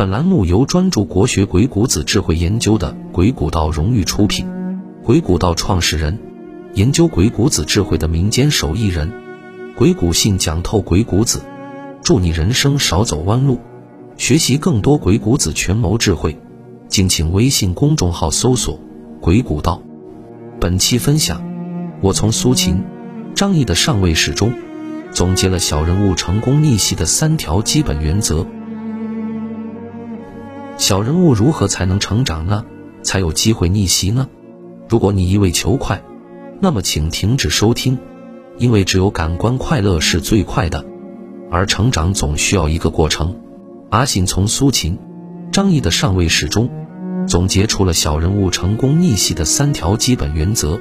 本栏目由专注国学鬼谷子智慧研究的鬼谷道荣誉出品。鬼谷道创始人，研究鬼谷子智慧的民间手艺人。鬼谷信讲透鬼谷子，祝你人生少走弯路。学习更多鬼谷子权谋智慧，敬请微信公众号搜索“鬼谷道”。本期分享，我从苏秦、张仪的上位史中，总结了小人物成功逆袭的三条基本原则。小人物如何才能成长呢？才有机会逆袭呢？如果你一味求快，那么请停止收听，因为只有感官快乐是最快的，而成长总需要一个过程。阿信从苏秦、张仪的上位史中，总结出了小人物成功逆袭的三条基本原则：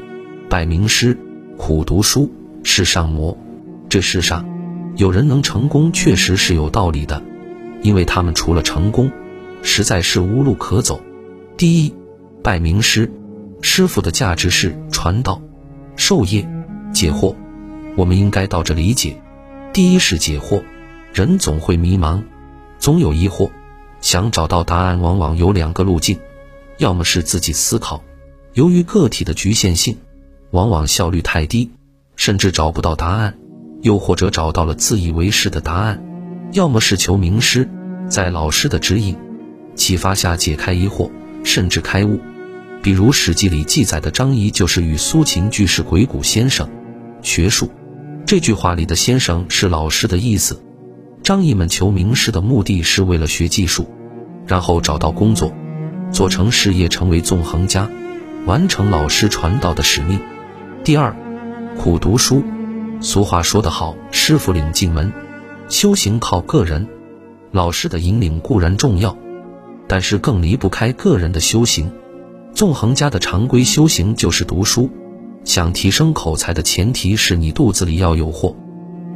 拜名师、苦读书、世上磨。这世上有人能成功，确实是有道理的，因为他们除了成功。实在是无路可走。第一，拜名师，师傅的价值是传道、授业、解惑。我们应该倒着理解：第一是解惑。人总会迷茫，总有疑惑，想找到答案，往往有两个路径：要么是自己思考，由于个体的局限性，往往效率太低，甚至找不到答案；又或者找到了自以为是的答案；要么是求名师，在老师的指引。启发下解开疑惑，甚至开悟。比如《史记》里记载的张仪，就是与苏秦俱是鬼谷先生。学术这句话里的“先生”是老师的意思。张仪们求名师的目的是为了学技术，然后找到工作，做成事业，成为纵横家，完成老师传道的使命。第二，苦读书。俗话说得好：“师傅领进门，修行靠个人。”老师的引领固然重要。但是更离不开个人的修行。纵横家的常规修行就是读书。想提升口才的前提是你肚子里要有货。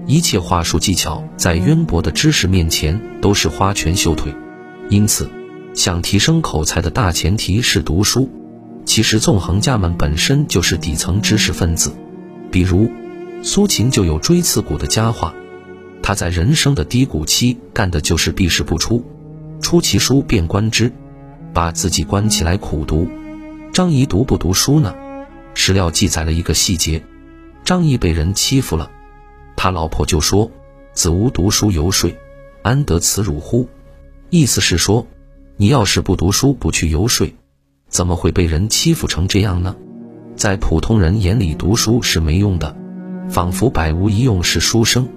一切话术技巧在渊博的知识面前都是花拳绣腿。因此，想提升口才的大前提是读书。其实纵横家们本身就是底层知识分子。比如，苏秦就有锥刺股的佳话。他在人生的低谷期干的就是避世不出。出其书便观之，把自己关起来苦读。张仪读不读书呢？史料记载了一个细节：张仪被人欺负了，他老婆就说：“子无读书游说，安得此辱乎？”意思是说，你要是不读书不去游说，怎么会被人欺负成这样呢？在普通人眼里，读书是没用的，仿佛百无一用是书生。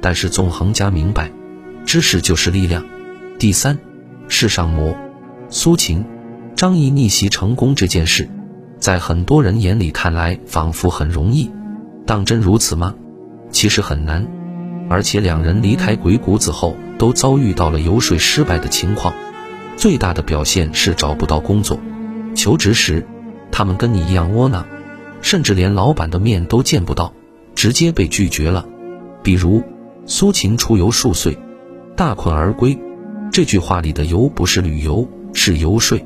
但是纵横家明白，知识就是力量。第三。世上魔，苏秦、张仪逆袭成功这件事，在很多人眼里看来仿佛很容易，当真如此吗？其实很难，而且两人离开鬼谷子后，都遭遇到了游说失败的情况。最大的表现是找不到工作，求职时，他们跟你一样窝囊，甚至连老板的面都见不到，直接被拒绝了。比如，苏秦出游数岁，大困而归。这句话里的“游”不是旅游，是游说。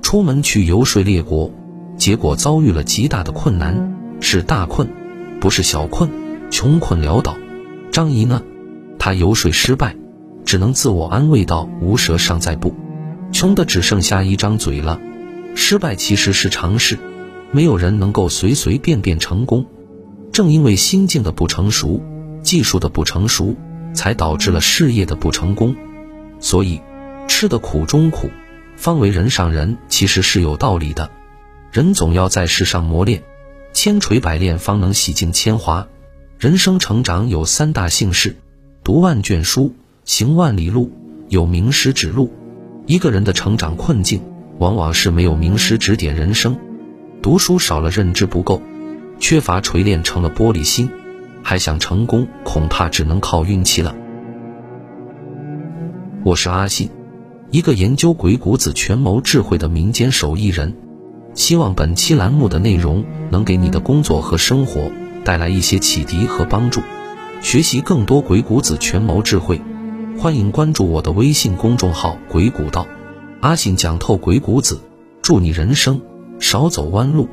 出门去游说列国，结果遭遇了极大的困难，是大困，不是小困，穷困潦倒。张仪呢，他游说失败，只能自我安慰道：“无舌尚在不，穷的只剩下一张嘴了。”失败其实是常事，没有人能够随随便便成功。正因为心境的不成熟，技术的不成熟，才导致了事业的不成功。所以，吃的苦中苦，方为人上人，其实是有道理的。人总要在世上磨练，千锤百炼方能洗尽铅华。人生成长有三大幸事：读万卷书，行万里路，有名师指路。一个人的成长困境，往往是没有名师指点人生。读书少了，认知不够，缺乏锤炼，成了玻璃心，还想成功，恐怕只能靠运气了。我是阿信，一个研究鬼谷子权谋智慧的民间手艺人。希望本期栏目的内容能给你的工作和生活带来一些启迪和帮助。学习更多鬼谷子权谋智慧，欢迎关注我的微信公众号“鬼谷道”。阿信讲透鬼谷子，祝你人生少走弯路。